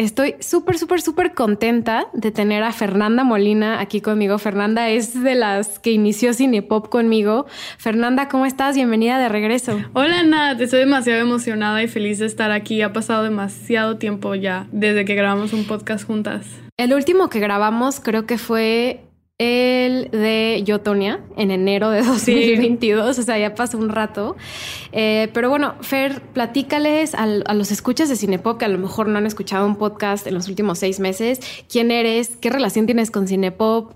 Estoy súper, súper, súper contenta de tener a Fernanda Molina aquí conmigo. Fernanda es de las que inició Cinepop conmigo. Fernanda, ¿cómo estás? Bienvenida de regreso. Hola Nat, estoy demasiado emocionada y feliz de estar aquí. Ha pasado demasiado tiempo ya desde que grabamos un podcast juntas. El último que grabamos creo que fue el de Yotonia en enero de 2022, o sea, ya pasó un rato. Eh, pero bueno, Fer, platícales a los escuchas de Cinepop que a lo mejor no han escuchado un podcast en los últimos seis meses. ¿Quién eres? ¿Qué relación tienes con Cinepop?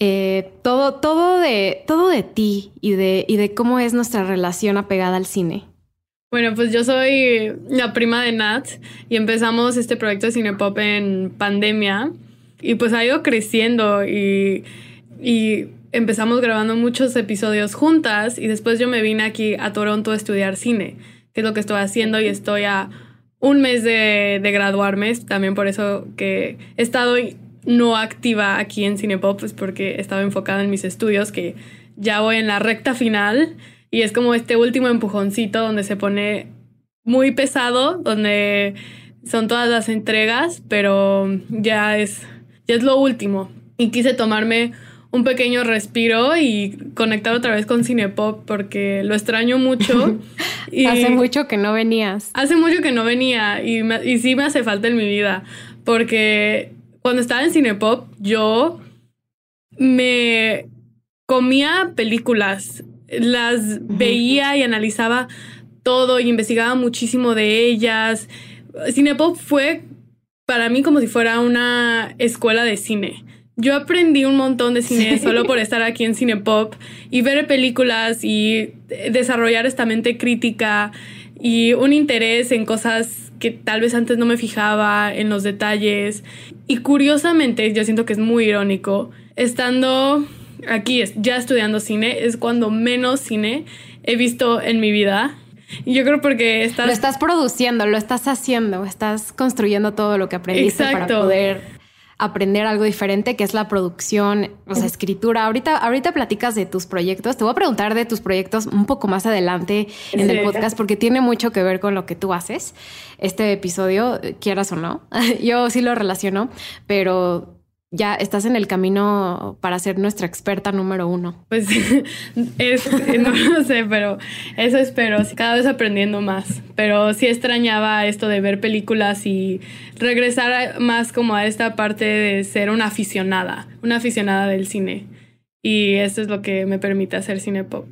Eh, todo, todo de, todo de ti y de, y de cómo es nuestra relación apegada al cine. Bueno, pues yo soy la prima de Nat y empezamos este proyecto de Cinepop en pandemia. Y pues ha ido creciendo y, y empezamos grabando muchos episodios juntas y después yo me vine aquí a Toronto a estudiar cine, que es lo que estoy haciendo y estoy a un mes de, de graduarme, también por eso que he estado no activa aquí en Cinepop, pues porque estaba enfocada en mis estudios, que ya voy en la recta final y es como este último empujoncito donde se pone muy pesado, donde son todas las entregas, pero ya es es lo último. Y quise tomarme un pequeño respiro y conectar otra vez con Cinepop porque lo extraño mucho. y hace mucho que no venías. Hace mucho que no venía y, y sí me hace falta en mi vida porque cuando estaba en Cinepop yo me comía películas, las veía y analizaba todo y investigaba muchísimo de ellas. Cinepop fue para mí como si fuera una escuela de cine. Yo aprendí un montón de cine solo por estar aquí en Cinepop y ver películas y desarrollar esta mente crítica y un interés en cosas que tal vez antes no me fijaba, en los detalles. Y curiosamente, yo siento que es muy irónico, estando aquí ya estudiando cine, es cuando menos cine he visto en mi vida. Yo creo porque estás... Lo estás produciendo, lo estás haciendo, estás construyendo todo lo que aprendiste para poder aprender algo diferente, que es la producción, o sea, escritura. Ahorita, ahorita platicas de tus proyectos. Te voy a preguntar de tus proyectos un poco más adelante en el podcast, porque tiene mucho que ver con lo que tú haces. Este episodio, quieras o no, yo sí lo relaciono, pero ya estás en el camino para ser nuestra experta número uno. Pues es, no lo sé, pero eso espero, cada vez aprendiendo más. Pero sí extrañaba esto de ver películas y regresar más como a esta parte de ser una aficionada, una aficionada del cine. Y eso es lo que me permite hacer cine pop.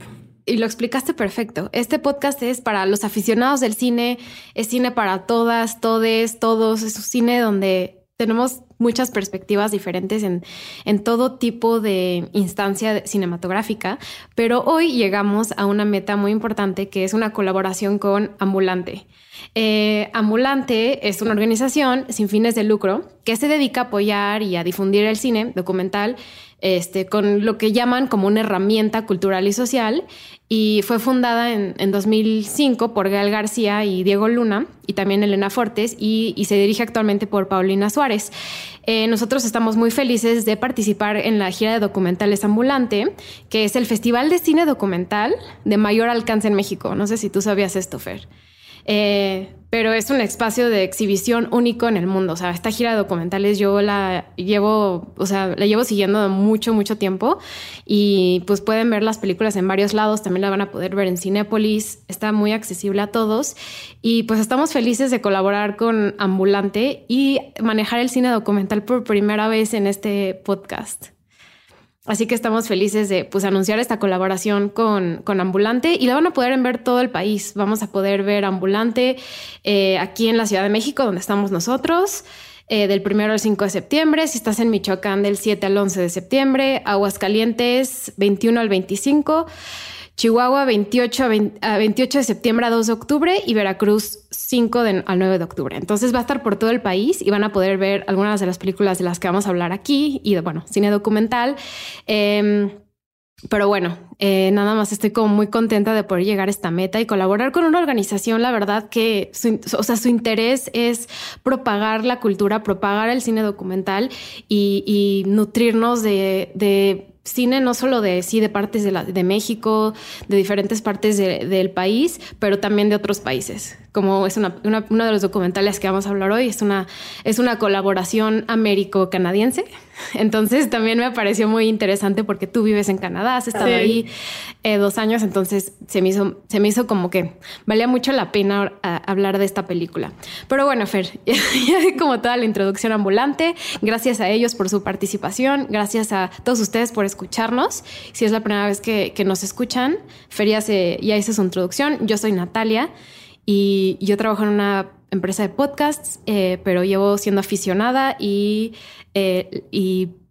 Y lo explicaste perfecto. Este podcast es para los aficionados del cine, es cine para todas, todes, todos, es un cine donde tenemos muchas perspectivas diferentes en, en, todo tipo de instancia cinematográfica, pero hoy llegamos a una meta muy importante que es una colaboración con Ambulante. Eh, Ambulante es una organización sin fines de lucro que se dedica a apoyar y a difundir el cine documental este, con lo que llaman como una herramienta cultural y social y fue fundada en, en 2005 por Gael García y Diego Luna y también Elena Fortes y, y se dirige actualmente por Paulina Suárez. Eh, nosotros estamos muy felices de participar en la gira de documentales ambulante, que es el festival de cine documental de mayor alcance en México. No sé si tú sabías esto, Fer. Eh, pero es un espacio de exhibición único en el mundo. O sea, esta gira de documentales yo la llevo, o sea, la llevo siguiendo mucho, mucho tiempo y pues pueden ver las películas en varios lados. También la van a poder ver en Cinépolis. Está muy accesible a todos y pues estamos felices de colaborar con Ambulante y manejar el cine documental por primera vez en este podcast. Así que estamos felices de pues, anunciar esta colaboración con, con, Ambulante y la van a poder ver todo el país. Vamos a poder ver Ambulante eh, aquí en la Ciudad de México, donde estamos nosotros, eh, del 1 al 5 de septiembre. Si estás en Michoacán, del 7 al 11 de septiembre. Aguascalientes, 21 al 25. Chihuahua 28, a 28 de septiembre a 2 de octubre y Veracruz 5 de, al 9 de octubre. Entonces va a estar por todo el país y van a poder ver algunas de las películas de las que vamos a hablar aquí y de, bueno, cine documental. Em, pero bueno, eh, nada más estoy como muy contenta de poder llegar a esta meta y colaborar con una organización, la verdad que su, o sea, su interés es propagar la cultura, propagar el cine documental y, y nutrirnos de, de cine no solo de sí de partes de, la, de México, de diferentes partes de, del país, pero también de otros países. Como es una, una, uno de los documentales que vamos a hablar hoy, es una, es una colaboración américo-canadiense. Entonces también me pareció muy interesante porque tú vives en Canadá, has estado sí. ahí eh, dos años, entonces se me, hizo, se me hizo como que valía mucho la pena uh, hablar de esta película. Pero bueno, Fer, ya, ya como toda la introducción ambulante, gracias a ellos por su participación, gracias a todos ustedes por escucharnos. Si es la primera vez que, que nos escuchan, Fer ya, se, ya hizo su introducción. Yo soy Natalia y yo trabajo en una empresa de podcasts, eh, pero llevo siendo aficionada y, eh,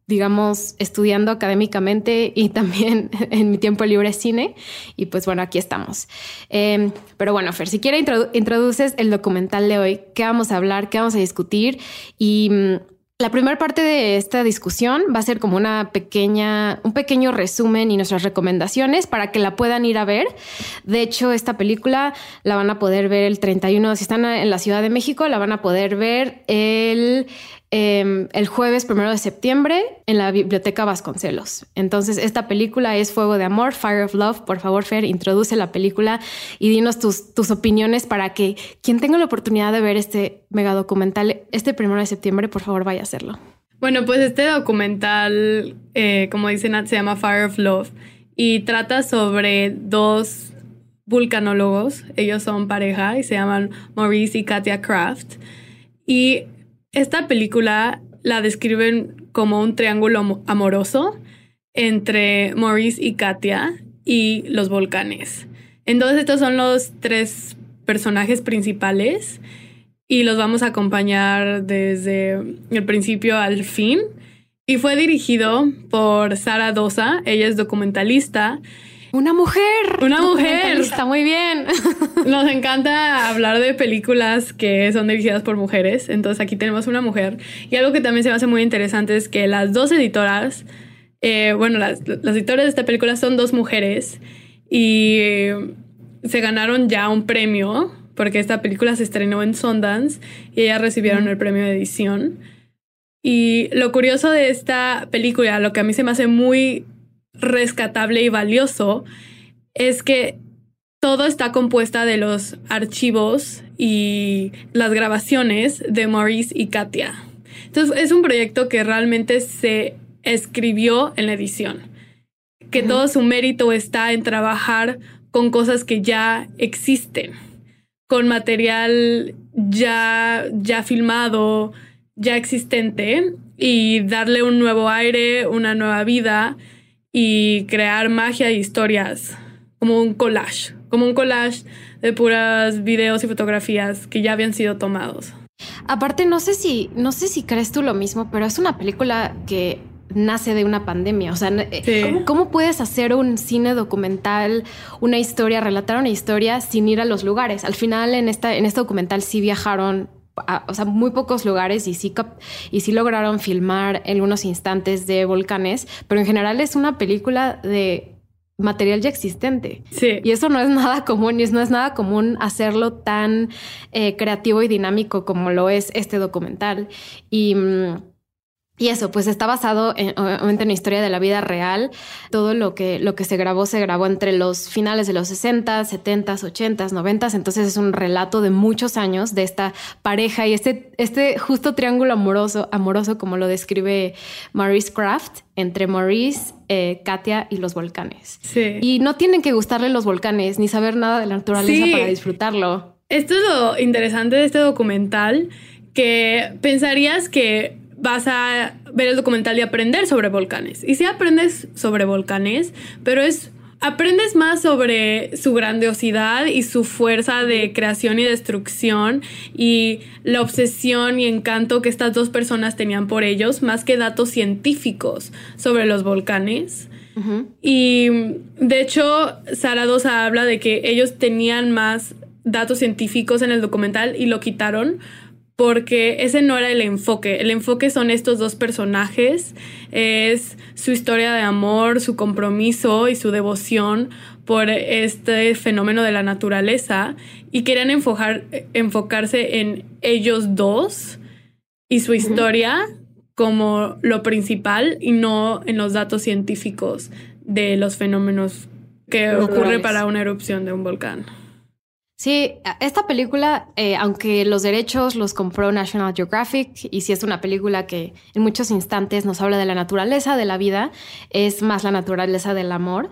digamos, estudiando académicamente y también en mi tiempo libre cine. Y pues bueno, aquí estamos. Eh, pero bueno, Fer, si quieres introdu introduces el documental de hoy, ¿qué vamos a hablar? ¿Qué vamos a discutir? Y... La primera parte de esta discusión va a ser como una pequeña, un pequeño resumen y nuestras recomendaciones para que la puedan ir a ver. De hecho, esta película la van a poder ver el 31, si están en la Ciudad de México, la van a poder ver el eh, el jueves primero de septiembre en la Biblioteca Vasconcelos. Entonces, esta película es Fuego de Amor, Fire of Love. Por favor, Fer, introduce la película y dinos tus, tus opiniones para que quien tenga la oportunidad de ver este mega documental este primero de septiembre, por favor, vaya a hacerlo. Bueno, pues este documental, eh, como dice Nat, se llama Fire of Love y trata sobre dos vulcanólogos. Ellos son pareja y se llaman Maurice y Katia Kraft. Y esta película la describen como un triángulo amoroso entre Maurice y Katia y los volcanes. Entonces estos son los tres personajes principales y los vamos a acompañar desde el principio al fin. Y fue dirigido por Sara Dosa, ella es documentalista una mujer. Una mujer. Está muy bien. Nos encanta hablar de películas que son dirigidas por mujeres. Entonces aquí tenemos una mujer. Y algo que también se me hace muy interesante es que las dos editoras, eh, bueno, las, las editoras de esta película son dos mujeres y se ganaron ya un premio porque esta película se estrenó en Sundance y ellas recibieron mm. el premio de edición. Y lo curioso de esta película, lo que a mí se me hace muy rescatable y valioso es que todo está compuesta de los archivos y las grabaciones de Maurice y Katia. Entonces es un proyecto que realmente se escribió en la edición, que uh -huh. todo su mérito está en trabajar con cosas que ya existen, con material ya, ya filmado, ya existente y darle un nuevo aire, una nueva vida y crear magia e historias como un collage, como un collage de puras videos y fotografías que ya habían sido tomados. Aparte, no sé si, no sé si crees tú lo mismo, pero es una película que nace de una pandemia. O sea, sí. ¿cómo, ¿cómo, puedes hacer un cine documental, una historia, relatar una historia sin ir a los lugares? Al final, en, esta, en este documental sí viajaron a, o sea, muy pocos lugares y sí, y sí lograron filmar algunos instantes de volcanes, pero en general es una película de material ya existente. Sí. Y eso no es nada común y es, no es nada común hacerlo tan eh, creativo y dinámico como lo es este documental. Y... Mmm, y eso, pues está basado en, obviamente en la historia de la vida real. Todo lo que, lo que se grabó se grabó entre los finales de los 60, 70, 80, 90. Entonces es un relato de muchos años de esta pareja y este, este justo triángulo amoroso, amoroso como lo describe Maurice Craft, entre Maurice, eh, Katia y los volcanes. Sí. Y no tienen que gustarle los volcanes ni saber nada de la naturaleza sí. para disfrutarlo. Esto es lo interesante de este documental, que pensarías que vas a ver el documental y aprender sobre volcanes. Y sí aprendes sobre volcanes, pero es aprendes más sobre su grandiosidad y su fuerza de creación y destrucción y la obsesión y encanto que estas dos personas tenían por ellos, más que datos científicos sobre los volcanes. Uh -huh. Y de hecho, Sara Dosa habla de que ellos tenían más datos científicos en el documental y lo quitaron porque ese no era el enfoque. El enfoque son estos dos personajes, es su historia de amor, su compromiso y su devoción por este fenómeno de la naturaleza y querían enfocarse en ellos dos y su historia como lo principal y no en los datos científicos de los fenómenos que ocurre para una erupción de un volcán. Sí, esta película, eh, aunque los derechos los compró National Geographic y si es una película que en muchos instantes nos habla de la naturaleza de la vida, es más la naturaleza del amor.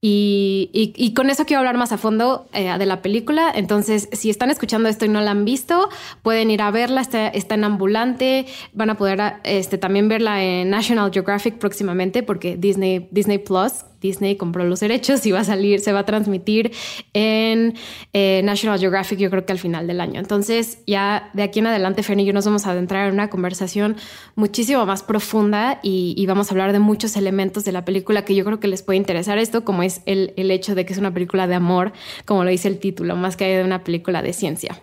Y, con eso quiero hablar más a fondo eh, de la película. Entonces, si están escuchando esto y no la han visto, pueden ir a verla. Está, en ambulante. Van a poder este, también verla en National Geographic próximamente porque Disney, Disney Plus Disney compró los derechos y va a salir, se va a transmitir en eh, National Geographic, yo creo que al final del año. Entonces, ya de aquí en adelante, Fernie y yo nos vamos a adentrar en una conversación muchísimo más profunda y, vamos a hablar de muchos elementos de la película que yo creo que les puede interesar esto, como es el, el hecho de que es una película de amor, como lo dice el título, más que de una película de ciencia.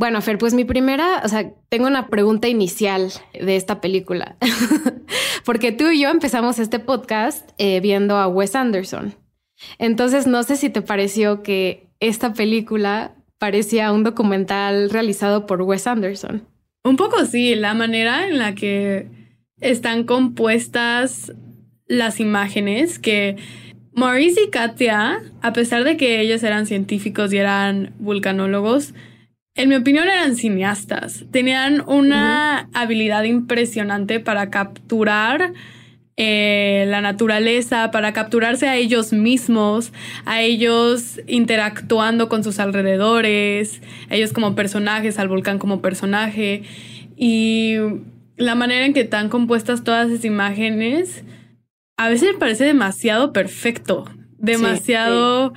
Bueno, Fer, pues mi primera, o sea, tengo una pregunta inicial de esta película, porque tú y yo empezamos este podcast eh, viendo a Wes Anderson. Entonces, no sé si te pareció que esta película parecía un documental realizado por Wes Anderson. Un poco sí, la manera en la que están compuestas las imágenes que Maurice y Katia, a pesar de que ellos eran científicos y eran vulcanólogos, en mi opinión eran cineastas. Tenían una habilidad impresionante para capturar eh, la naturaleza, para capturarse a ellos mismos, a ellos interactuando con sus alrededores, ellos como personajes, al volcán como personaje. Y la manera en que están compuestas todas esas imágenes, a veces me parece demasiado perfecto, demasiado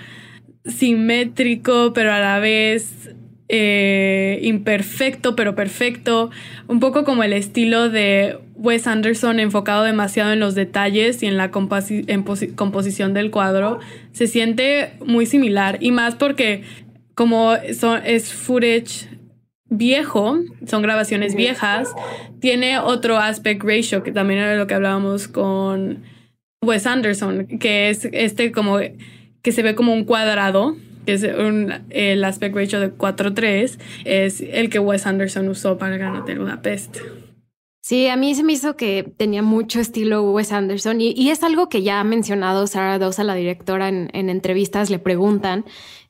simétrico, pero a la vez eh, imperfecto, pero perfecto, un poco como el estilo de Wes Anderson enfocado demasiado en los detalles y en la composición del cuadro, se siente muy similar. Y más porque como es footage viejo, son grabaciones viejas, tiene otro aspect ratio que también era lo que hablábamos con Wes Anderson, que es este como que se ve como un cuadrado que es el aspect ratio de 4.3, es el que Wes Anderson usó para Gran Hotel Budapest. Sí, a mí se me hizo que tenía mucho estilo Wes Anderson y, es algo que ya ha mencionado Sarah Dawson, la directora, en, entrevistas le preguntan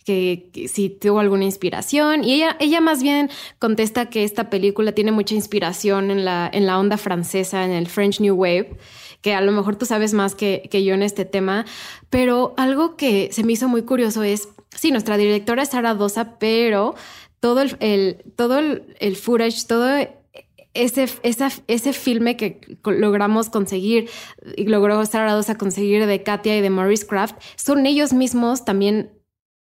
que, si tuvo alguna inspiración y ella, ella más bien contesta que esta película tiene mucha inspiración en la, en la onda francesa, en el French New Wave que a lo mejor tú sabes más que, que yo en este tema, pero algo que se me hizo muy curioso es sí, nuestra directora es Sara Dosa, pero todo el, todo el, footage, todo ese, ese filme que logramos conseguir y logró Sara Dosa conseguir de Katia y de Maurice Craft, son ellos mismos también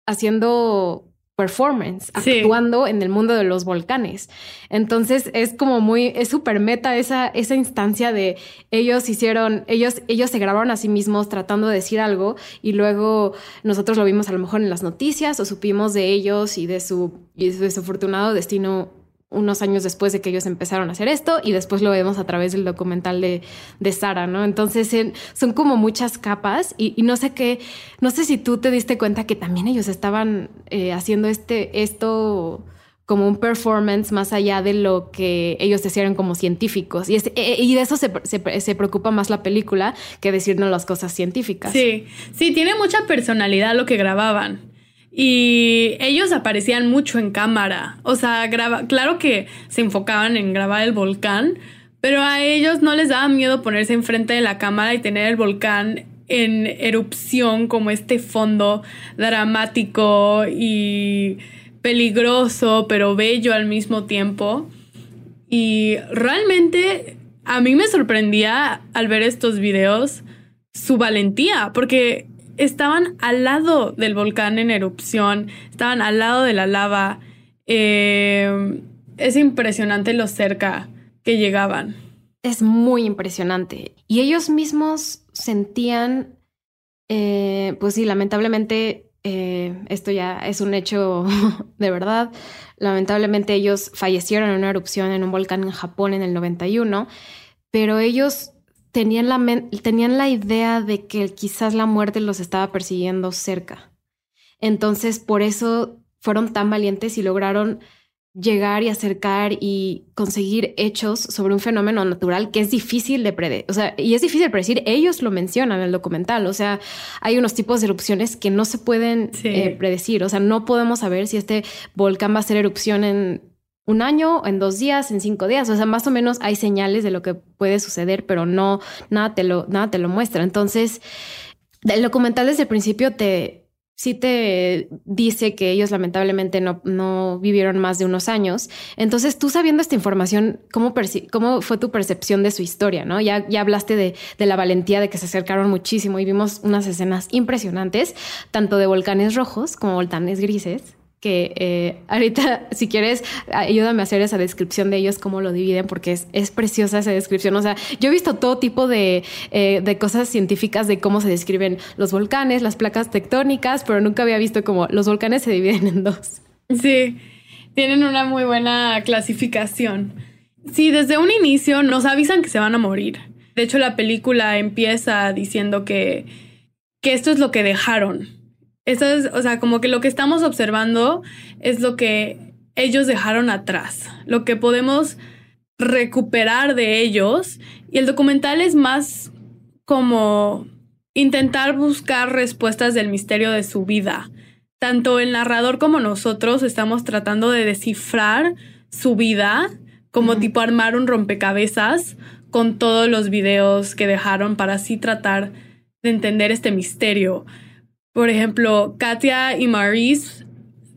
haciendo performance, actuando en el mundo de los volcanes. Entonces es como muy, es súper meta esa, esa instancia de ellos hicieron, ellos, ellos se grabaron a sí mismos tratando de decir algo y luego nosotros lo vimos a lo mejor en las noticias o supimos de ellos y de su, y de su desafortunado destino unos años después de que ellos empezaron a hacer esto y después lo vemos a través del documental de, de Sara, ¿no? Entonces son como muchas capas y, no sé qué, no sé si tú te diste cuenta que también ellos estaban eh, haciendo este, esto como un performance más allá de lo que ellos decían como científicos. Y, e, e, y de eso se, se, se, preocupa más la película que decirnos las cosas científicas. Sí, sí, tiene mucha personalidad lo que grababan. Y ellos aparecían mucho en cámara. O sea, graba claro que se enfocaban en grabar el volcán, pero a ellos no les daba miedo ponerse enfrente de la cámara y tener el volcán en erupción como este fondo dramático y peligroso, pero bello al mismo tiempo. Y realmente a mí me sorprendía al ver estos videos su valentía, porque estaban al lado del volcán en erupción, estaban al lado de la lava. Eh, es impresionante lo cerca que llegaban. Es muy impresionante. Y ellos mismos sentían, eh, pues sí, lamentablemente eh, esto ya es un hecho de verdad. Lamentablemente ellos fallecieron en una erupción en un volcán en Japón en el 91, pero ellos tenían la, tenían la idea de que quizás la muerte los estaba persiguiendo cerca. Entonces, por eso fueron tan valientes y lograron llegar y acercar y conseguir hechos sobre un fenómeno natural que es difícil de predecir. O sea, y es difícil de predecir. Ellos lo mencionan en el documental. O sea, hay unos tipos de erupciones que no se pueden eh, predecir. O sea, no podemos saber si este volcán va a hacer erupción en un año, en dos días, en cinco días. O sea, más o menos hay señales de lo que puede suceder, pero no, nada te lo, nada te lo muestra. Entonces, el documental desde el principio te, sí te dice que ellos lamentablemente no, no, vivieron más de unos años. Entonces, tú sabiendo esta información, ¿cómo, cómo fue tu percepción de su historia? ¿no? Ya, ya hablaste de, de, la valentía de que se acercaron muchísimo y vimos unas escenas impresionantes, tanto de volcanes rojos como volcanes grises que eh, ahorita, si quieres, ayúdame a hacer esa descripción de ellos, cómo lo dividen, porque es, es preciosa esa descripción. O sea, yo he visto todo tipo de, eh, de, cosas científicas de cómo se describen los volcanes, las placas tectónicas, pero nunca había visto cómo los volcanes se dividen en dos. Sí, tienen una muy buena clasificación. Sí, desde un inicio nos avisan que se van a morir. De hecho, la película empieza diciendo que, que esto es lo que dejaron eso es, o sea, como que lo que estamos observando es lo que ellos dejaron atrás, lo que podemos recuperar de ellos. Y el documental es más como intentar buscar respuestas del misterio de su vida. Tanto el narrador como nosotros estamos tratando de descifrar su vida, como tipo armar un rompecabezas con todos los videos que dejaron para así tratar de entender este misterio. Por ejemplo, Katia y Maurice,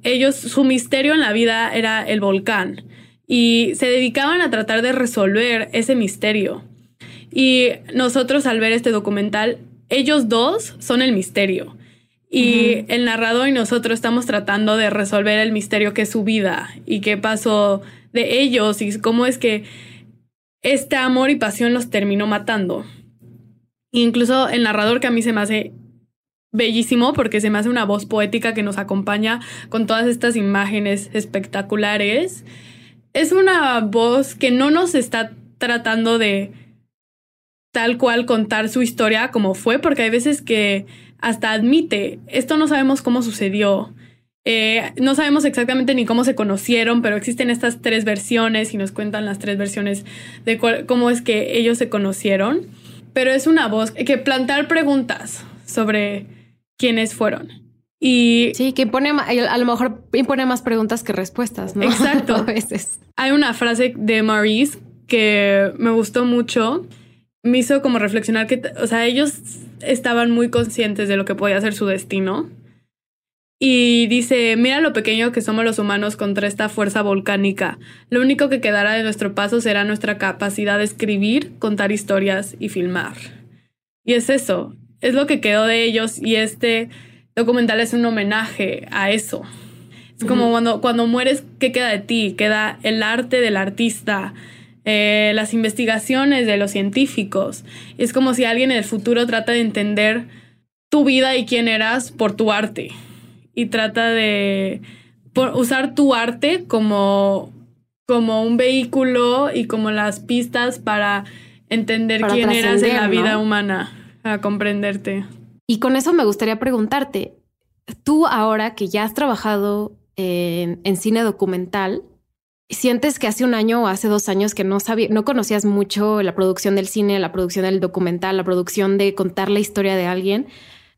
ellos, su misterio en la vida era el volcán y se dedicaban a tratar de resolver ese misterio. Y nosotros al ver este documental, ellos dos son el misterio. Y el narrador y nosotros estamos tratando de resolver el misterio que es su vida y qué pasó de ellos y cómo es que este amor y pasión los terminó matando. incluso el narrador que a mí se me hace bellísimo porque se me hace una voz poética que nos acompaña con todas estas imágenes espectaculares. Es una voz que no nos está tratando de tal cual contar su historia como fue, porque hay veces que hasta admite, esto no sabemos cómo sucedió. Eh, no sabemos exactamente ni cómo se conocieron, pero existen estas tres versiones y nos cuentan las tres versiones de cómo es que ellos se conocieron. Pero es una voz que plantar preguntas sobre quiénes fueron. Y sí, que impone, a lo mejor impone más preguntas que respuestas, ¿no? Exacto. a veces. Hay una frase de Maurice que me gustó mucho. Me hizo como reflexionar que, o sea, ellos estaban muy conscientes de lo que podía ser su destino. Y dice, mira lo pequeño que somos los humanos contra esta fuerza volcánica. Lo único que quedará de nuestro paso será nuestra capacidad de escribir, contar historias y filmar. Y es eso, es lo que quedó de ellos y este documental es un homenaje a eso. Es como cuando, cuando mueres, ¿qué queda de ti? Queda el arte del artista, eh, las investigaciones de los científicos. Es como si alguien en el futuro trata de entender tu vida y quién eras por tu arte. Y trata de usar tu arte como, como un vehículo y como las pistas para entender quién eras en la vida humana a comprenderte. Y con eso me gustaría preguntarte, tú ahora que ya has trabajado en, cine documental, ¿sientes que hace un año o hace dos años que no sabía, no conocías mucho la producción del cine, la producción del documental, la producción de contar la historia de alguien?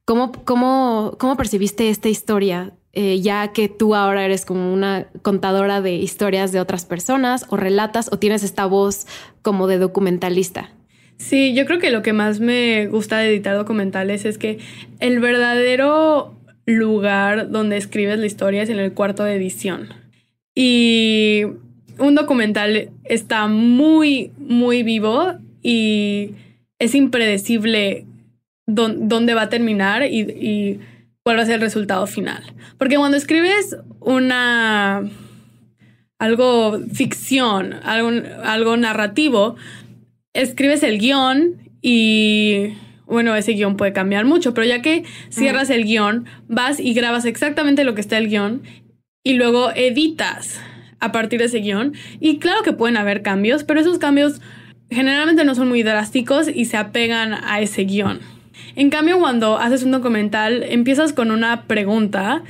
¿Cómo, cómo, cómo percibiste esta historia? Eh, ya que tú ahora eres como una contadora de historias de otras personas o relatas o tienes esta voz como de documentalista. Sí, yo creo que lo que más me gusta de editar documentales es que el verdadero lugar donde escribes la historia es en el cuarto de edición. Y un documental está muy, muy vivo y es impredecible dónde va a terminar y, cuál va a ser el resultado final. Porque cuando escribes una algo ficción, algo, algo narrativo, escribes el guion y bueno, ese guion puede cambiar mucho, pero ya que cierras el guion, vas y grabas exactamente lo que está el guion y luego editas a partir de ese guion. Y claro que pueden haber cambios, pero esos cambios generalmente no son muy drásticos y se apegan a ese guion. En cambio, cuando haces un documental, empiezas con una pregunta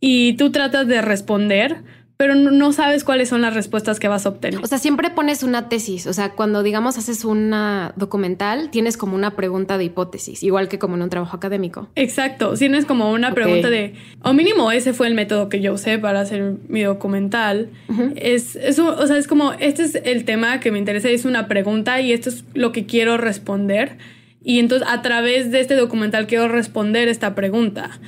y tú tratas de responder, pero no sabes cuáles son las respuestas que vas a obtener. O sea, siempre pones una tesis. O sea, cuando digamos haces una documental, tienes como una pregunta de hipótesis, igual que como en un trabajo académico. Exacto. Tienes como una pregunta de, o mínimo ese fue el método que yo usé para hacer mi documental. es, o sea, es como, este es el tema que me interesa, es una pregunta y esto es lo que quiero responder. Y entonces a través de este documental quiero responder esta pregunta.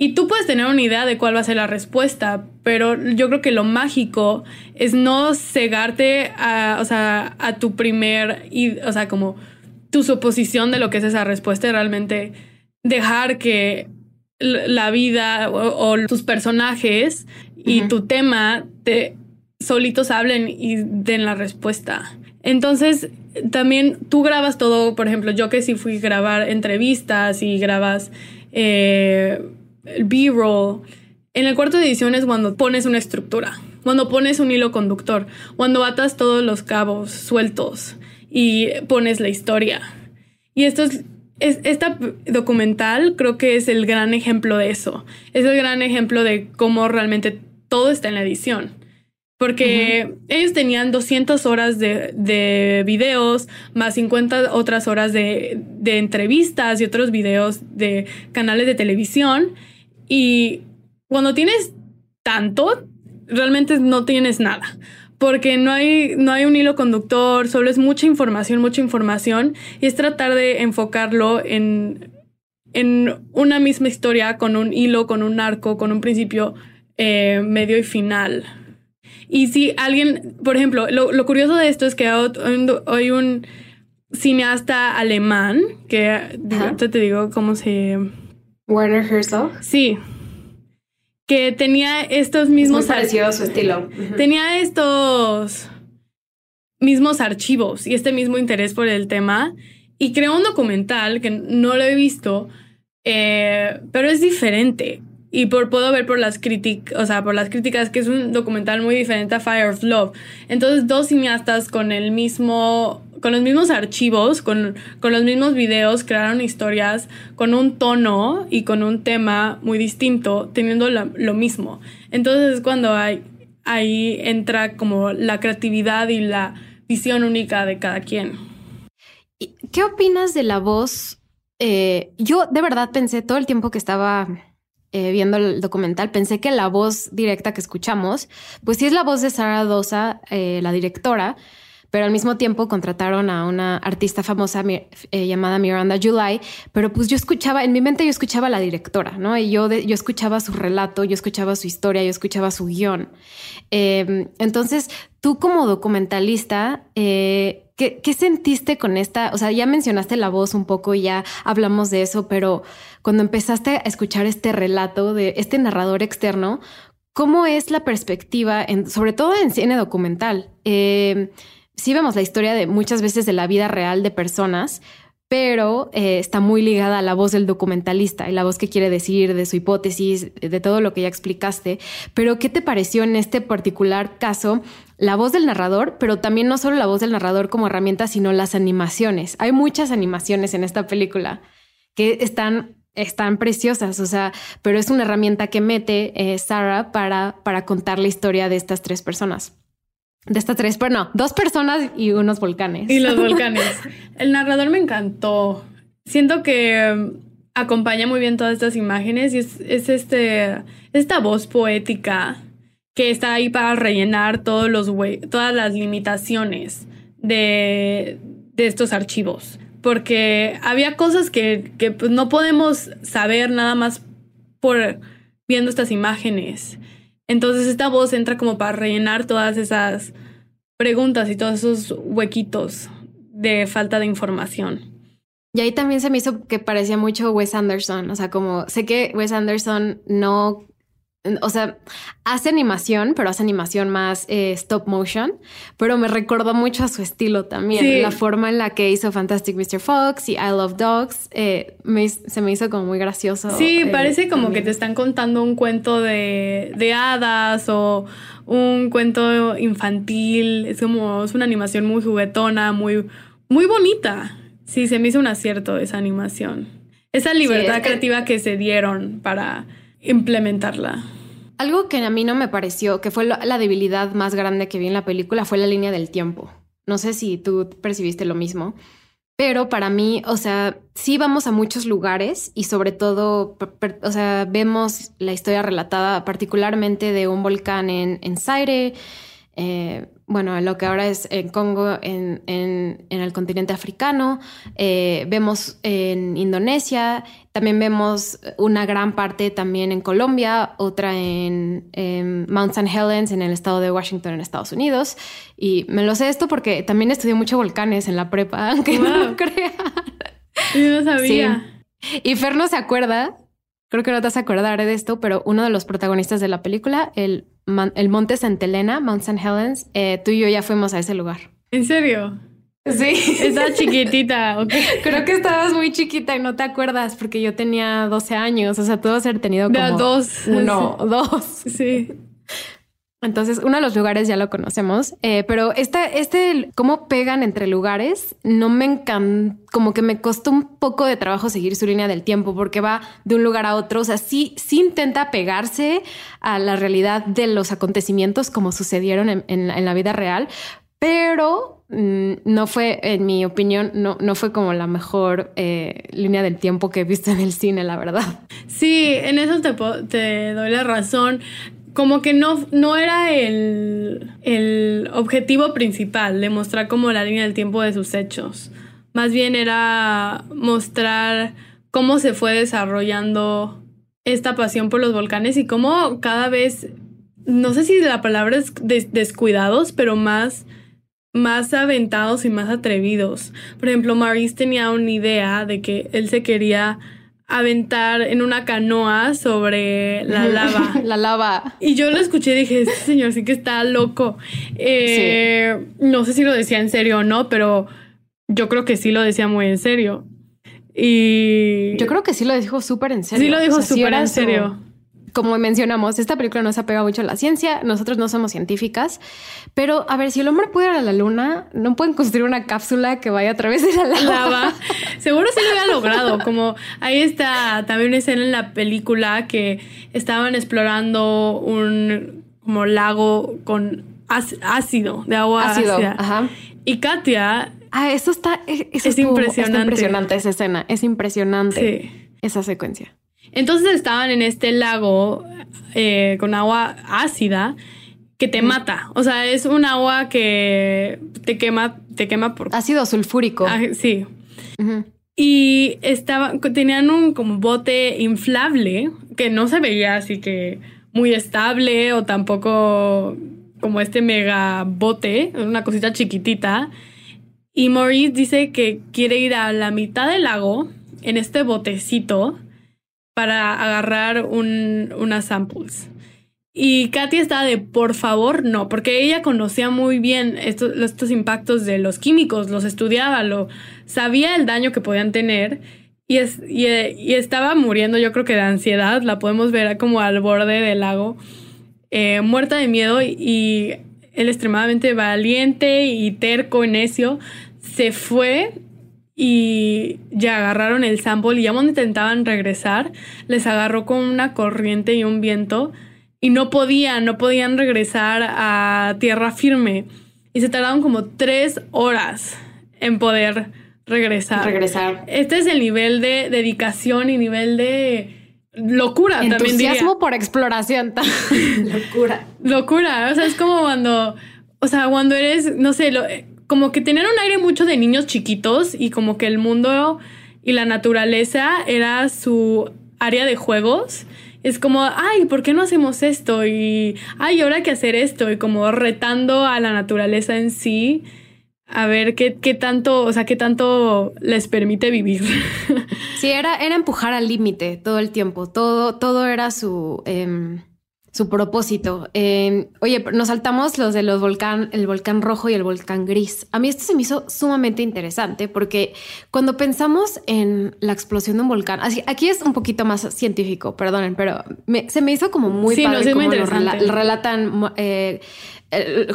Y tú puedes tener una idea de cuál va a ser la respuesta, pero yo creo que lo mágico es no cegarte a, o sea, a tu primer, o sea, como tu suposición de lo que es esa respuesta y realmente dejar que la vida o, tus personajes y tu tema te solitos hablen y den la respuesta. Entonces, también tú grabas todo, por ejemplo, yo que sí fui a grabar entrevistas y grabas eh, el B-roll. En el cuarto de edición es cuando pones una estructura, cuando pones un hilo conductor, cuando atas todos los cabos sueltos y pones la historia. Y esto es, esta documental creo que es el gran ejemplo de eso. Es el gran ejemplo de cómo realmente todo está en la edición. Porque ellos tenían 200 horas de, de, videos, más 50 otras horas de, de entrevistas y otros videos de canales de televisión. Y cuando tienes tanto, realmente no tienes nada. Porque no hay, no hay un hilo conductor, solo es mucha información, mucha información. Y es tratar de enfocarlo en, en una misma historia con un hilo, con un arco, con un principio, eh, medio y final. Y si alguien, por ejemplo, lo, curioso de esto es que hay un cineasta alemán, que te digo cómo se Werner Herzog. Sí. Que tenía estos mismos. Es parecido a su estilo. Tenía estos mismos archivos y este mismo interés por el tema. Y creó un documental que no lo he visto, eh, pero es diferente. Y por, puedo ver por las críticas, o sea, por las críticas que es un documental muy diferente a Fire of Love. Entonces, dos cineastas con el mismo, con los mismos archivos, con, con los mismos videos, crearon historias con un tono y con un tema muy distinto, teniendo lo mismo. Entonces, es cuando hay, ahí entra como la creatividad y la visión única de cada quien. ¿Qué opinas de la voz? Eh, yo de verdad pensé todo el tiempo que estaba eh, viendo el documental, pensé que la voz directa que escuchamos, pues sí es la voz de Sara Dosa, eh, la directora, pero al mismo tiempo contrataron a una artista famosa eh, llamada Miranda July, pero pues yo escuchaba, en mi mente yo escuchaba a la directora, ¿no? Y yo, yo escuchaba su relato, yo escuchaba su historia, yo escuchaba su guion. Em, entonces, tú como documentalista, ¿Qué, sentiste con esta? O sea, ya mencionaste la voz un poco y ya hablamos de eso, pero cuando empezaste a escuchar este relato de este narrador externo, ¿cómo es la perspectiva, en, sobre todo en cine documental? Eh, sí vemos la historia de muchas veces de la vida real de personas, pero eh, está muy ligada a la voz del documentalista y la voz que quiere decir de su hipótesis, de todo lo que ya explicaste. Pero, ¿qué te pareció en este particular caso la voz del narrador, pero también no solo la voz del narrador como herramienta, sino las animaciones? Hay muchas animaciones en esta película que están están preciosas, o sea, pero es una herramienta que mete eh, Sarah para, para contar la historia de estas tres personas. De estas tres, bueno, dos personas y unos volcanes. Y los volcanes. El narrador me encantó. Siento que um, acompaña muy bien todas estas imágenes y es, este, esta voz poética que está ahí para rellenar todos los todas las limitaciones de, de estos archivos. Porque había cosas que, que pues, no podemos saber nada más por viendo estas imágenes. Entonces esta voz entra como para rellenar todas esas preguntas y todos esos huequitos de falta de información. Y ahí también se me hizo que parecía mucho Wes Anderson, o sea, como sé que Wes Anderson no o sea, hace animación, pero hace animación más eh, stop motion, pero me recordó mucho a su estilo también. La forma en la que hizo Fantastic Mr. Fox y I Love Dogs eh, se me hizo como muy gracioso. Sí, eh, parece como que te están contando un cuento de, de hadas o un cuento infantil. Es como, es una animación muy juguetona, muy, muy bonita. Sí, se me hizo un acierto esa animación. Esa libertad creativa que se dieron para implementarla. Algo que a mí no me pareció, que fue la debilidad más grande que vi en la película, fue la línea del tiempo. No sé si tú percibiste lo mismo, pero para mí, o sea, sí vamos a muchos lugares y sobre todo, o sea, vemos la historia relatada particularmente de un volcán en, en Zaire, eh, bueno, lo que ahora es en Congo, en, el continente africano, eh, vemos en Indonesia, también vemos una gran parte también en Colombia, otra en, Mount St. Helens, en el estado de Washington, en Estados Unidos. Y me lo sé esto porque también estudié mucho volcanes en la prepa, aunque no lo crean. Yo no sabía. Y Fer no se acuerda, creo que no te vas a acordar de esto, pero uno de los protagonistas de la película, el el Monte Santa Elena, Mount St. Helens, eh, tú y yo ya fuimos a ese lugar. ¿En serio? Sí. Estaba chiquitita. Creo que estabas muy chiquita y no te acuerdas porque yo tenía 12 años. O sea, tú a haber tenido como... dos. Uno, dos. Sí. Entonces, uno de los lugares ya lo conocemos, eh, pero este, este, cómo pegan entre lugares, no me encanta, como que me costó un poco de trabajo seguir su línea del tiempo porque va de un lugar a otro. O sea, sí, sí intenta pegarse a la realidad de los acontecimientos como sucedieron en, la vida real, pero mm, no fue, en mi opinión, no, no fue como la mejor eh, línea del tiempo que he visto en el cine, la verdad. Sí, en eso te doy la razón como que no, no era el, el objetivo principal, demostrar como la línea del tiempo de sus hechos. Más bien era mostrar cómo se fue desarrollando esta pasión por los volcanes y cómo cada vez, no sé si la palabra es descuidados, pero más, más aventados y más atrevidos. Por ejemplo, Maurice tenía una idea de que él se quería aventar en una canoa sobre la lava. la lava. Y yo lo escuché y dije, este señor sí que está loco. Eh, no sé si lo decía en serio o no, pero yo creo que sí lo decía muy en serio. Y... Yo creo que sí lo dijo súper en serio. Sí lo dijo súper en serio como mencionamos, esta película no se apega mucho a la ciencia, nosotros no somos científicas, pero a ver, si el hombre puede ir a la luna, no pueden construir una cápsula que vaya a través de la lava. Seguro sí lo había logrado, como ahí está también una escena en la película que estaban explorando un como lago con ácido, de agua ácido. Ajá. Y Katia... Ah, eso está... E, es impresionante. impresionante esa escena, es impresionante esa secuencia. Entonces estaban en este lago eh, con agua ácida que te mata. O sea, es un agua que te quema, te quema por ácido sulfúrico. Ah, sí. Y estaba, tenían un como bote inflable que no se veía así que muy estable o tampoco como este mega bote, una cosita chiquitita. Y Maurice dice que quiere ir a la mitad del lago en este botecito para agarrar un, unas samples. Y Katy estaba de, por favor, no, porque ella conocía muy bien estos, estos impactos de los químicos, los estudiaba, lo, sabía el daño que podían tener y, es, y, estaba muriendo, yo creo que de ansiedad, la podemos ver como al borde del lago, eh, muerta de miedo y él extremadamente valiente y terco y necio, se fue y ya agarraron el sample y ya cuando intentaban regresar, les agarró con una corriente y un viento y no podían, no podían regresar a tierra firme. Y se tardaron como tres horas en poder regresar. Regresar. Este es el nivel de dedicación y nivel de locura Entusiasmo por exploración. locura. Locura. O sea, es como cuando, o sea, cuando eres, no sé, lo, como que tenían un aire mucho de niños chiquitos y como que el mundo y la naturaleza era su área de juegos. Es como, ay, ¿por qué no hacemos esto? Y, ay, ahora que hacer esto. Y como retando a la naturaleza en sí a ver qué, qué tanto, o sea, qué tanto les permite vivir. Sí, era, era empujar al límite todo el tiempo. Todo, todo era su, em, su propósito. Eh, oye, nos saltamos los de los volcán, el volcán rojo y el volcán gris. A mí esto se me hizo sumamente interesante porque cuando pensamos en la explosión de un volcán, así, aquí es un poquito más científico, perdonen, pero se me hizo como muy padre como lo relatan. Eh,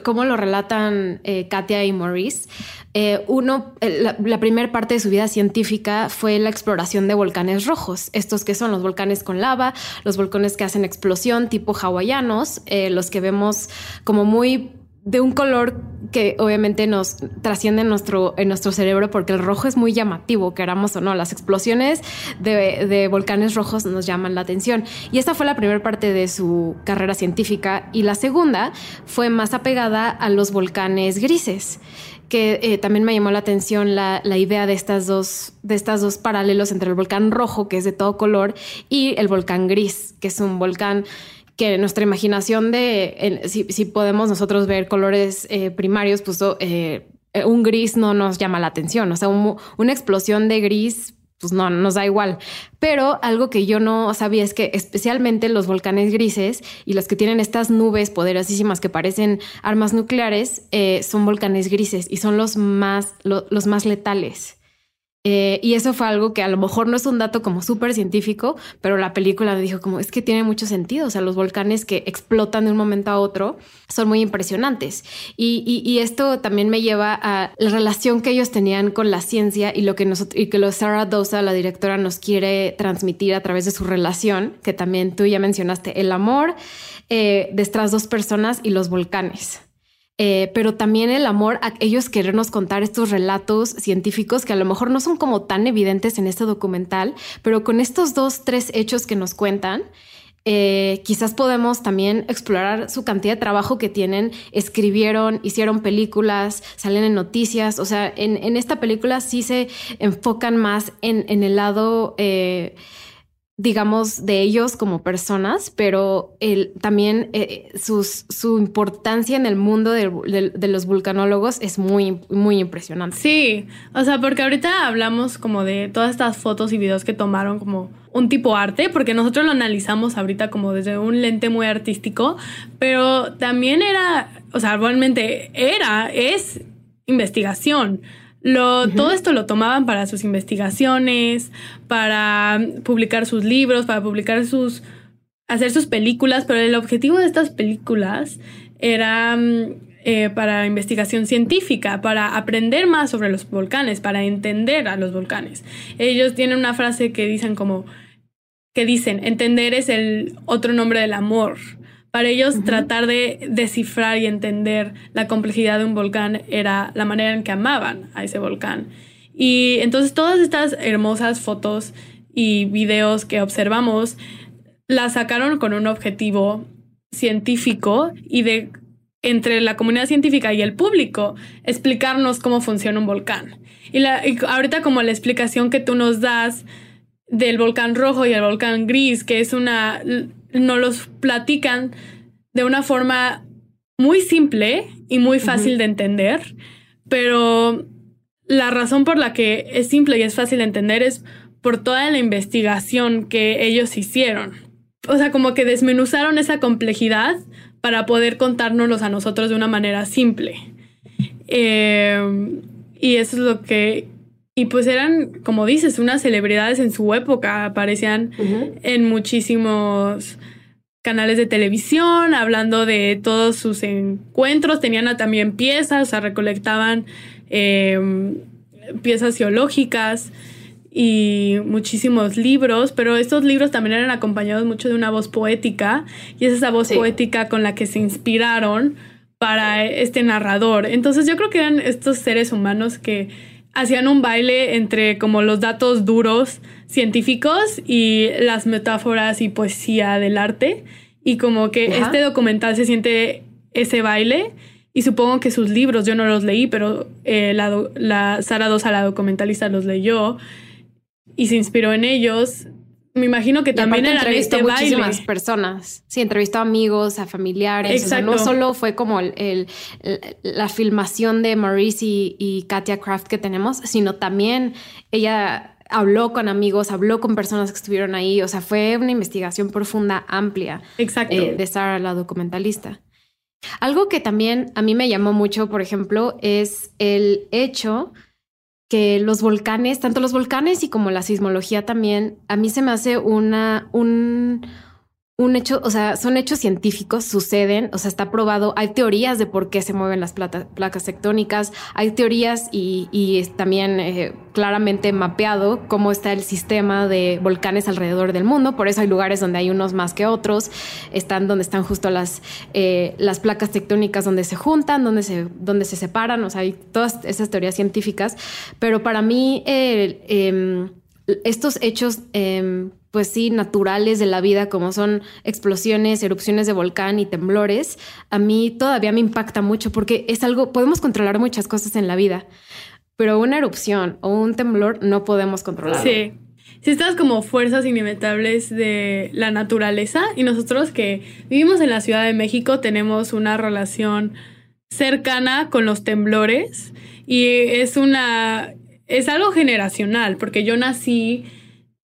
cómo lo relatan eh, Katia y Maurice. Eh, uno, la, primera parte de su vida científica fue la exploración de volcanes rojos, estos que son los volcanes con lava, los volcanes que hacen explosión tipo hawaianos, eh, los que vemos como muy de un color que obviamente nos trasciende en nuestro, en nuestro cerebro porque el rojo es muy llamativo, queramos o no. Las explosiones de, de, volcanes rojos nos llaman la atención. Y esta fue la primera parte de su carrera científica. Y la segunda fue más apegada a los volcanes grises que eh, también me llamó la atención la, la, idea de estas dos, de estas dos paralelos entre el volcán rojo, que es de todo color, y el volcán gris, que es un volcán que nuestra imaginación de si, podemos nosotros ver colores eh, primarios, pues eh, un gris no nos llama la atención. O sea, una explosión de gris, pues no nos da igual. Pero algo que yo no sabía es que especialmente los volcanes grises y los que tienen estas nubes poderosísimas que parecen armas nucleares eh, son volcanes grises y son los más, los más letales. Eh, y eso fue algo que a lo mejor no es un dato como súper científico, pero la película me dijo como es que tiene mucho sentido. O sea, los volcanes que explotan de un momento a otro son muy impresionantes. Y, esto también me lleva a la relación que ellos tenían con la ciencia y lo que nosotros y que lo Sarah Dosa, la directora, nos quiere transmitir a través de su relación, que también tú ya mencionaste, el amor eh, de estas dos personas y los volcanes. Eh, pero también el amor a ellos querernos contar estos relatos científicos que a lo mejor no son como tan evidentes en este documental, pero con estos dos, tres hechos que nos cuentan, eh, quizás podemos también explorar su cantidad de trabajo que tienen, escribieron, hicieron películas, salen en noticias, o sea, en, esta película sí se enfocan más en, el lado... Eh, digamos, de ellos como personas, pero el, también eh, su importancia en el mundo de, los vulcanólogos es muy, muy impresionante. Sí, o sea, porque ahorita hablamos como de todas estas fotos y videos que tomaron como un tipo arte, porque nosotros lo analizamos ahorita como desde un lente muy artístico, pero también era, o sea, realmente era, es investigación. Lo, Todo esto lo tomaban para sus investigaciones, para publicar sus libros, para publicar sus. hacer sus películas, pero el objetivo de estas películas era mm, eh, para investigación científica, para aprender más sobre los volcanes, para entender a los volcanes. Ellos tienen una frase que dicen como. que dicen, entender es el otro nombre del amor. Para ellos tratar de descifrar y entender la complejidad de un volcán era la manera en que amaban a ese volcán. Y entonces todas estas hermosas fotos y videos que observamos las sacaron con un objetivo científico y de entre la comunidad científica y el público explicarnos cómo funciona un volcán. Y, la, y ahorita como la explicación que tú nos das del volcán rojo y el volcán gris, que es una nos los platican de una forma muy simple y muy fácil de entender, pero la razón por la que es simple y es fácil de entender es por toda la investigación que ellos hicieron. O sea, como que desmenuzaron esa complejidad para poder contárnoslos a nosotros de una manera simple. Eh, y eso es lo que... Y pues eran, como dices, unas celebridades en su época, aparecían en muchísimos canales de televisión, hablando de todos sus encuentros, tenían también piezas, o sea, recolectaban em, piezas geológicas y muchísimos libros, pero estos libros también eran acompañados mucho de una voz poética y es esa voz poética con la que se inspiraron para este narrador. Entonces yo creo que eran estos seres humanos que hacían un baile entre como los datos duros científicos y las metáforas y poesía del arte. Y como que este documental se siente ese baile. Y supongo que sus libros, yo no los leí, pero eh, la, la Sara Dosa, la documentalista, los leyó y se inspiró en ellos. Me imagino que también era este muchísimas personas. Sí, entrevistó a amigos, a familiares. no solo fue como el, la filmación de Maurice y, Katia Kraft que tenemos, sino también ella habló con amigos, habló con personas que estuvieron ahí, o sea, fue una investigación profunda, amplia. Exacto. Eh, de Sara, la documentalista. Algo que también a mí me llamó mucho, por ejemplo, es el hecho que los volcanes, tanto los volcanes y como la sismología también, a mí se me hace una, un, un hecho, o sea, son hechos científicos, suceden, o sea, está probado, hay teorías de por qué se mueven las placas tectónicas, hay teorías y, y también eh, claramente mapeado cómo está el sistema de volcanes alrededor del mundo, por eso hay lugares donde hay unos más que otros, están donde están justo las, eh, las placas tectónicas donde se juntan, donde se, donde se separan, o sea, hay todas esas teorías científicas, pero para mí eh, estos hechos em, pues sí, naturales de la vida, como son explosiones, erupciones de volcán y temblores, a mí todavía me impacta mucho porque es algo, podemos controlar muchas cosas en la vida, pero una erupción o un temblor no podemos controlar. Sí. Si estas como fuerzas inimitables de la naturaleza y nosotros que vivimos en la Ciudad de México tenemos una relación cercana con los temblores y es una es algo generacional porque yo nací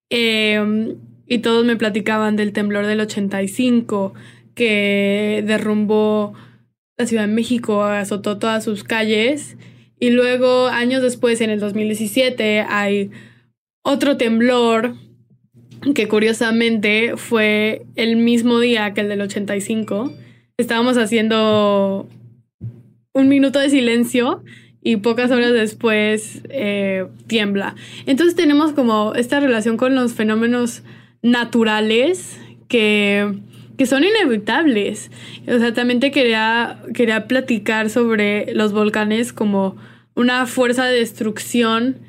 Em, y todos me platicaban del temblor del 85 que derrumbó la Ciudad de México, azotó todas sus calles. Y luego, años después, en el 2017, hay otro temblor que curiosamente fue el mismo día que el del 85. Estábamos haciendo un minuto de silencio y pocas horas después eh, tiembla. Entonces tenemos como esta relación con los fenómenos naturales que, que son inevitables. O sea, también te quería, quería platicar sobre los volcanes como una fuerza de destrucción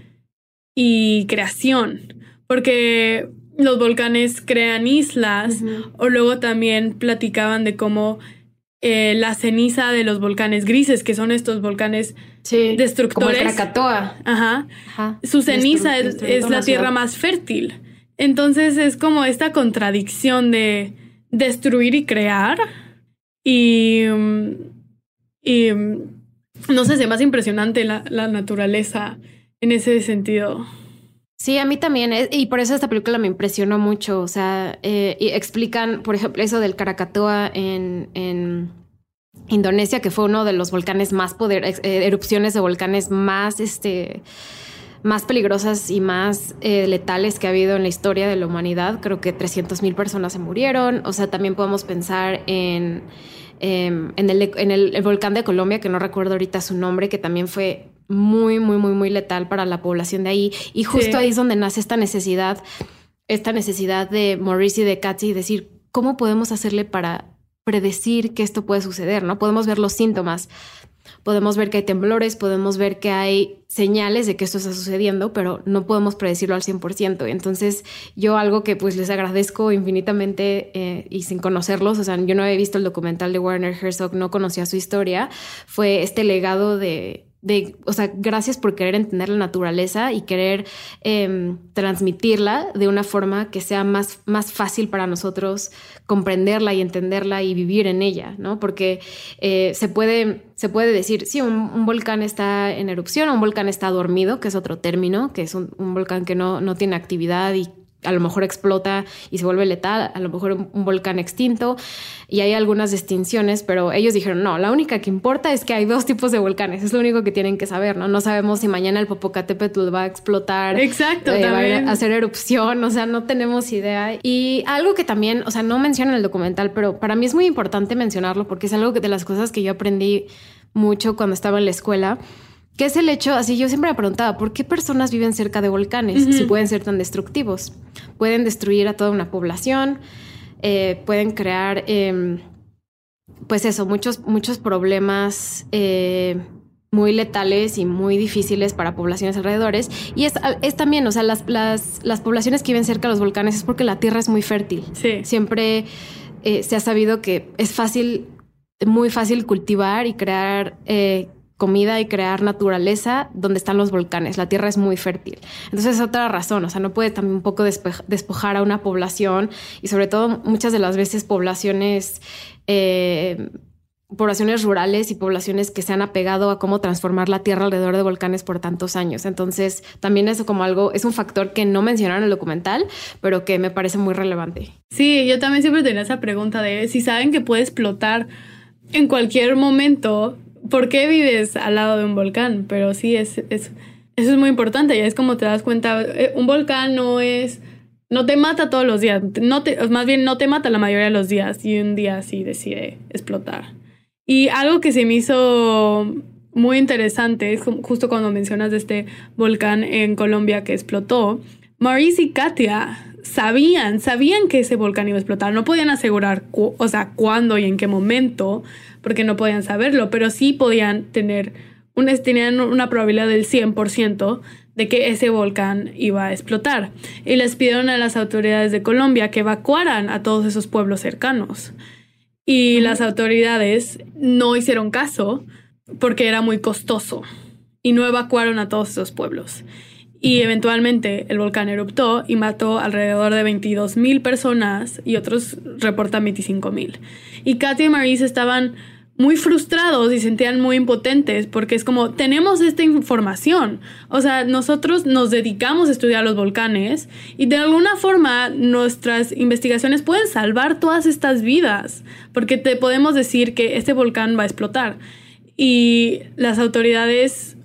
y creación, porque los volcanes crean islas o luego también platicaban de cómo eh, la ceniza de los volcanes grises, que son estos volcanes destructores. Como el Krakatoa. Ajá. Su ceniza es, la tierra más fértil. Entonces es como esta contradicción de destruir y crear. Y, y no sé, es más impresionante la, naturaleza en ese sentido. Sí, a mí también, eh, y por eso esta película me impresionó mucho, o sea, eh, y explican, por ejemplo, eso del Krakatoa en, en Indonesia, que fue uno de los volcanes más poder, eh, erupciones de volcanes más, este, más peligrosas y más letales que ha habido en la historia de la humanidad. Creo que 300 mil personas se murieron. O sea, también podemos pensar en, em, en, el, en el, volcán de Colombia, que no recuerdo ahorita su nombre, que también fue muy, muy, muy, muy letal para la población de ahí. Y justo ahí es donde nace esta necesidad, esta necesidad de Maurice y de Katy, decir, ¿cómo podemos hacerle para predecir que esto puede suceder? ¿No? Podemos ver los síntomas, podemos ver que hay temblores, podemos ver que hay señales de que esto está sucediendo, pero no podemos predecirlo al 100%. Entonces, yo algo que pues les agradezco infinitamente eh, y sin conocerlos, o sea, yo no había visto el documental de Werner Herzog, no conocía su historia, fue este legado de de, o sea, gracias por querer entender la naturaleza y querer em, transmitirla de una forma que sea más, más fácil para nosotros comprenderla y entenderla y vivir en ella, ¿no? Porque eh, se, puede, se puede decir, sí, un, volcán está en erupción, un volcán está dormido, que es otro término, que es un, volcán que no, no tiene actividad y a lo mejor explota y se vuelve letal, a lo mejor un, volcán extinto y hay algunas distinciones, pero ellos dijeron, no, la única que importa es que hay dos tipos de volcanes, es lo único que tienen que saber, ¿no? No sabemos si mañana el Popocatépetl va a explotar, Exacto, eh, va a hacer erupción, o sea, no tenemos idea. Y algo que también, o sea, no menciona en el documental, pero para mí es muy importante mencionarlo porque es algo de las cosas que yo aprendí mucho cuando estaba en la escuela que es el hecho, así yo siempre me preguntaba, ¿por qué personas viven cerca de volcanes si pueden ser tan destructivos? Pueden destruir a toda una población, eh, pueden crear, em, pues eso, muchos, muchos problemas eh, muy letales y muy difíciles para poblaciones alrededores. Y es, es también, o sea, las, las, las, poblaciones que viven cerca de los volcanes es porque la tierra es muy fértil. Sí. Siempre eh, se ha sabido que es fácil, muy fácil cultivar y crear comida y crear naturaleza donde están los volcanes. La tierra es muy fértil. Entonces es otra razón, o sea, no puede también un poco despojar a una población y sobre todo muchas de las veces poblaciones... Eh, poblaciones rurales y poblaciones que se han apegado a cómo transformar la tierra alrededor de volcanes por tantos años. Entonces, también eso como algo, es un factor que no mencionaron en el documental, pero que me parece muy relevante. Sí, yo también siempre tenía esa pregunta de si saben que puede explotar en cualquier momento, ¿por qué vives al lado de un volcán? Pero sí, es, es, eso es muy importante y es como te das cuenta, eh, un volcán no es no te mata todos los días, no te, más bien no te mata la mayoría de los días y un día sí decide explotar. Y algo que se me hizo muy interesante, justo cuando mencionas este volcán en Colombia que explotó, Maurice y Katia sabían, sabían que ese volcán iba a explotar. No podían asegurar, o sea, cuándo y en qué momento, porque no podían saberlo, pero sí podían tener, una, tenían una probabilidad del 100% de que ese volcán iba a explotar. Y les pidieron a las autoridades de Colombia que evacuaran a todos esos pueblos cercanos. Y las autoridades no hicieron caso porque era muy costoso y no evacuaron a todos esos pueblos. Y eventualmente el volcán eruptó y mató alrededor de 22 mil personas y otros reportan 25 mil. Y Katy y Maurice estaban muy frustrados y sentían muy impotentes porque es como, tenemos esta información. O sea, nosotros nos dedicamos a estudiar los volcanes y de alguna forma nuestras investigaciones pueden salvar todas estas vidas porque te podemos decir que este volcán va a explotar. Y las autoridades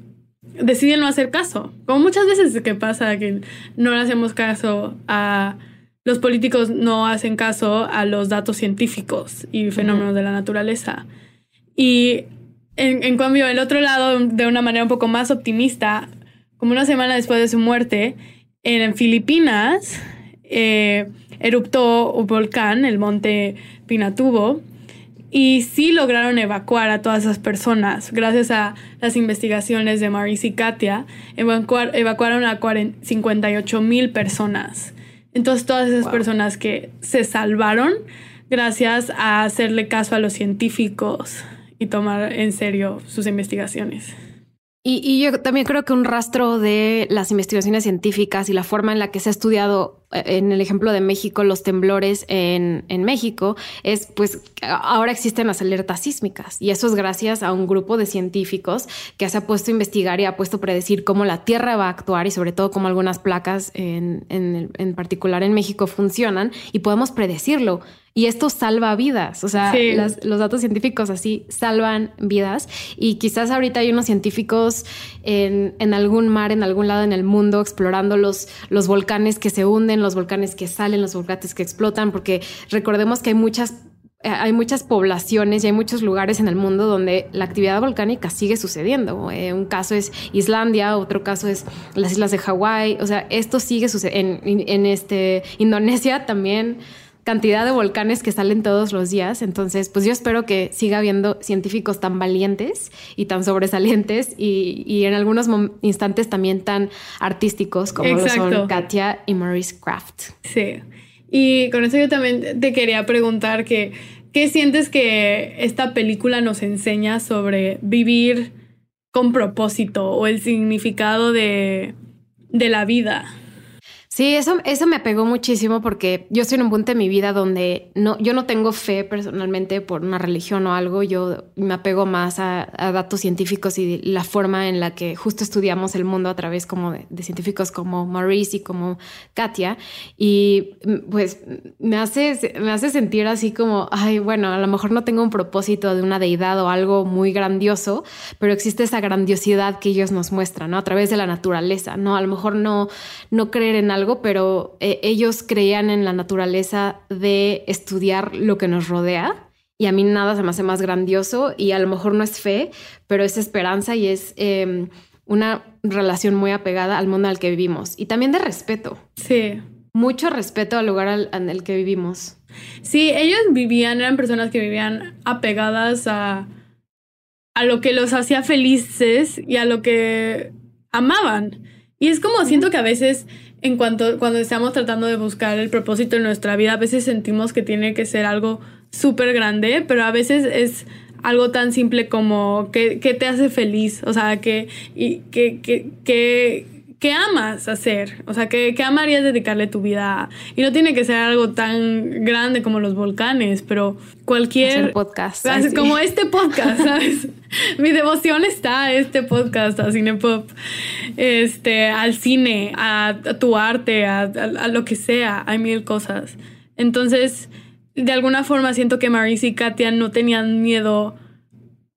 deciden no hacer caso. Como muchas veces que pasa que no le hacemos caso a... Los políticos no hacen caso a los datos científicos y fenómenos de la naturaleza. Y en, cambio, el otro lado, de una manera un poco más optimista, como una semana después de su muerte, en Filipinas eh, eruptó un volcán, el monte Pinatubo, y sí lograron evacuar a todas esas personas. Gracias a las investigaciones de Maurice y Katia, evacuaron a 58 mil personas. Entonces, todas esas personas que se salvaron gracias a hacerle caso a los científicos y tomar en serio sus investigaciones. Y, yo también creo que un rastro de las investigaciones científicas y la forma en la que se ha estudiado, eh, en el ejemplo de México, los temblores en, en México, es pues ahora existen las alertas sísmicas y eso es gracias a un grupo de científicos que se ha puesto a investigar y ha puesto a predecir cómo la Tierra va a actuar y sobre todo cómo algunas placas en, en, en particular en México funcionan y podemos predecirlo. Y esto salva vidas. O sea, los datos científicos así salvan vidas. Y quizás ahorita hay unos científicos en, en, algún mar, en algún lado en el mundo, explorando los, los volcanes que se hunden, los volcanes que salen, los volcanes que explotan, porque recordemos que hay muchas eh, hay muchas poblaciones y hay muchos lugares en el mundo donde la actividad volcánica sigue sucediendo. Eh, un caso es Islandia, otro caso es las islas de Hawái. O sea, esto sigue sucediendo. En, en, este, Indonesia también cantidad de volcanes que salen todos los días. Entonces, pues yo espero que siga habiendo científicos tan valientes y tan sobresalientes y, en algunos instantes también tan artísticos como lo son Katia y Maurice Craft. Sí. Y con eso yo también te quería preguntar que, ¿qué sientes que esta película nos enseña sobre vivir con propósito o el significado de, de la vida? Sí, eso, eso me pegó muchísimo porque yo estoy en un punto de mi vida donde no, yo no tengo fe personalmente por una religión o algo. Yo me apego más a, datos científicos y la forma en la que justo estudiamos el mundo a través como de, científicos como Maurice y como Katia. Y pues me hace, me hace sentir así como, ay, bueno, a lo mejor no tengo un propósito de una deidad o algo muy grandioso, pero existe esa grandiosidad que ellos nos muestran, ¿no? A través de la naturaleza, ¿no? A lo mejor no, no creer en algo pero eh, ellos creían en la naturaleza de estudiar lo que nos rodea. Y a mí nada se me hace más grandioso y a lo mejor no es fe, pero es esperanza y es em, una relación muy apegada al mundo al que vivimos y también de respeto. Sí. Mucho respeto al lugar en el que vivimos. Sí, ellos vivían, eran personas que vivían apegadas a, a lo que los hacía felices y a lo que amaban. Y es como siento que a veces en cuanto cuando estamos tratando de buscar el propósito en nuestra vida, a veces sentimos que tiene que ser algo súper grande, pero a veces es algo tan simple como que, te hace feliz, o sea, que, y, que, que, que amas hacer, o sea, que, que, amarías dedicarle tu vida a. Y no tiene que ser algo tan grande como los volcanes, pero cualquier... Hacer podcast. Como este podcast, ¿sabes? Mi devoción está a este podcast, a Cinepop, este, al cine, a, tu arte, a, lo que sea, hay mil cosas. Entonces, de alguna forma siento que Marisa y Katia no tenían miedo,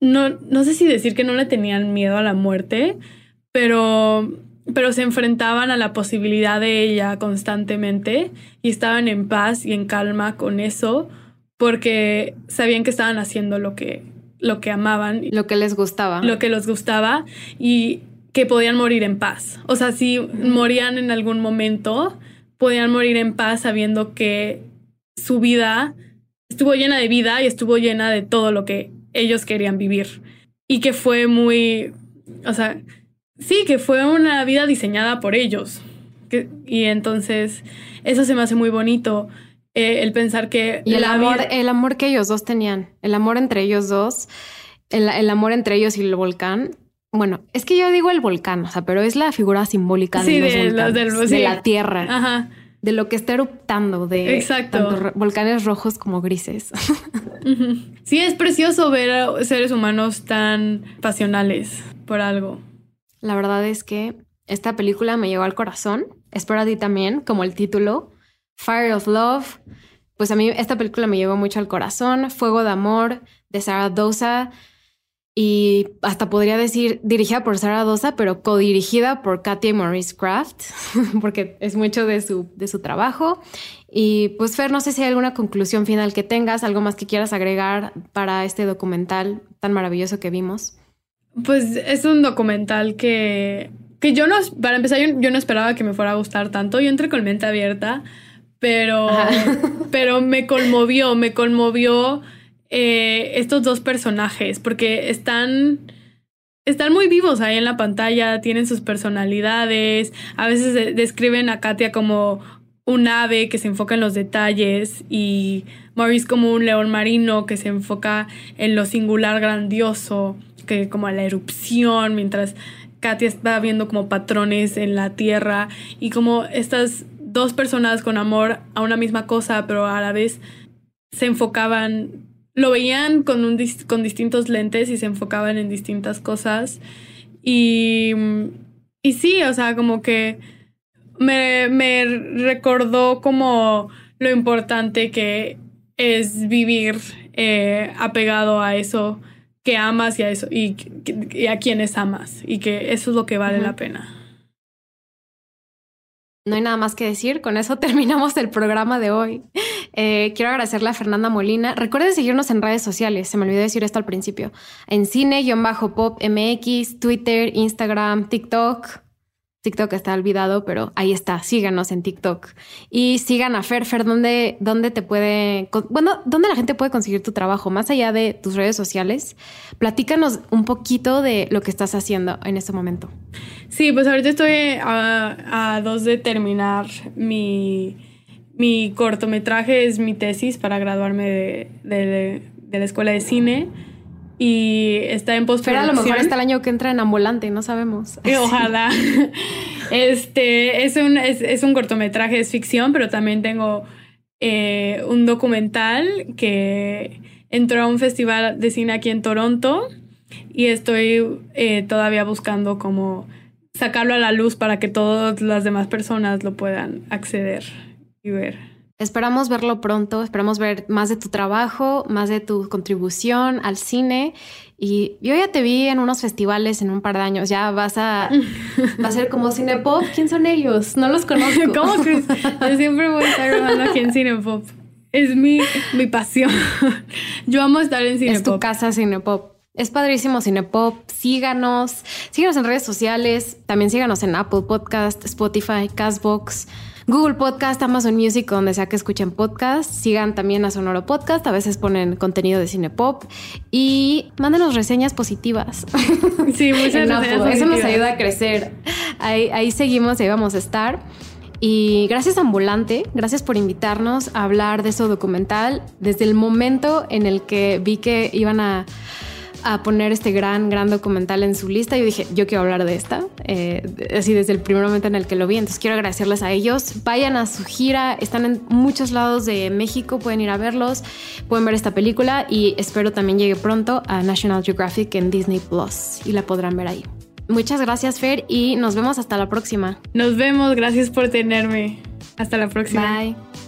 no, no sé si decir que no le tenían miedo a la muerte, pero pero se enfrentaban a la posibilidad de ella constantemente y estaban en paz y en calma con eso porque sabían que estaban haciendo lo que, lo que amaban. Lo que les gustaba. Lo que les gustaba y que podían morir en paz. O sea, si morían en algún momento, podían morir en paz sabiendo que su vida estuvo llena de vida y estuvo llena de todo lo que ellos querían vivir. Y que fue muy, o sea, Sí, que fue una vida diseñada por ellos. y entonces eso se me hace muy bonito. Eh, el pensar que el amor, el amor que ellos dos tenían, el amor entre ellos dos, el, amor entre ellos y el volcán. Bueno, es que yo digo el volcán, o sea, pero es la figura simbólica de, los de la tierra, de lo que está eruptando, de tanto volcanes rojos como grises. Sí, es precioso ver a seres humanos tan pasionales por algo. La verdad es que esta película me llegó al corazón. Espero a ti también, como el título. Fire of Love. Pues a mí esta película me llegó mucho al corazón. Fuego de Amor de Sarah Dosa. Y hasta podría decir dirigida por Sarah Dosa, pero codirigida por Katia Maurice Craft, porque es mucho de su, de su trabajo. Y pues Fer, no sé si hay alguna conclusión final que tengas, algo más que quieras agregar para este documental tan maravilloso que vimos. Pues es un documental que, que yo no, para empezar, yo, no esperaba que me fuera a gustar tanto. Yo entré con mente abierta, pero, pero me conmovió, me conmovió eh, estos dos personajes, porque están, están muy vivos ahí en la pantalla, tienen sus personalidades, a veces describen a Katia como un ave que se enfoca en los detalles y Maurice como un león marino que se enfoca en lo singular grandioso que como la erupción, mientras Katia está viendo como patrones en la tierra y como estas dos personas con amor a una misma cosa, pero a la vez se enfocaban, lo veían con, un, con distintos lentes y se enfocaban en distintas cosas. Y, y sí, o sea, como que me, me recordó como lo importante que es vivir eh, apegado a eso que amas y a eso y, a quienes amas y que eso es lo que vale la pena. No hay nada más que decir. Con eso terminamos el programa de hoy. Eh, quiero agradecerle a Fernanda Molina. Recuerden seguirnos en redes sociales. Se me olvidó decir esto al principio. En cine-pop MX, Twitter, Instagram, TikTok. TikTok está olvidado, pero ahí está. Síganos en TikTok. Y sigan a Fer. Fer, ¿dónde, dónde te puede... Bueno, ¿dónde la gente puede conseguir tu trabajo? Más allá de tus redes sociales, platícanos un poquito de lo que estás haciendo en este momento. Sí, pues ahorita estoy a, dos de terminar mi, mi cortometraje. Es mi tesis para graduarme de, de la escuela de cine y está en postproducción. Pero a lo mejor está el año que entra en ambulante, no sabemos. ojalá. este es un, es, un cortometraje, es ficción, pero también tengo eh, un documental que entró a un festival de cine aquí en Toronto y estoy eh, todavía buscando cómo sacarlo a la luz para que todas las demás personas lo puedan acceder y ver. Esperamos verlo pronto, esperamos ver más de tu trabajo, más de tu contribución al cine. Y yo ya te vi en unos festivales en un par de años. Ya vas a, va a ser como Cinepop. ¿Quién son ellos? No los conozco. ¿Cómo que? Yo siempre voy a estar grabando aquí en Cinepop. Es mi, mi pasión. Yo amo estar en Cinepop. Es tu casa Cinepop. Es padrísimo Cinepop. Síganos. Síganos en redes sociales. También síganos en Apple Podcast, Spotify, Castbox. Google Podcast, Amazon Music, donde sea que escuchen podcast. Sigan también a Sonoro Podcast, a veces ponen contenido de cine pop y mándenos reseñas positivas. Sí, muchas gracias. Eso nos ayuda a crecer. Ahí, ahí seguimos, ahí vamos a estar. Y gracias Ambulante, gracias por invitarnos a hablar de eso documental. Desde el momento en el que vi que iban a a poner este gran, gran documental en su lista. Yo dije, yo quiero hablar de esta, eh, así desde el primer momento en el que lo vi. Entonces quiero agradecerles a ellos. Vayan a su gira, están en muchos lados de México, pueden ir a verlos, pueden ver esta película y espero también llegue pronto a National Geographic en Disney Plus y la podrán ver ahí. Muchas gracias, Fer, y nos vemos hasta la próxima. Nos vemos, gracias por tenerme. Hasta la próxima. Bye.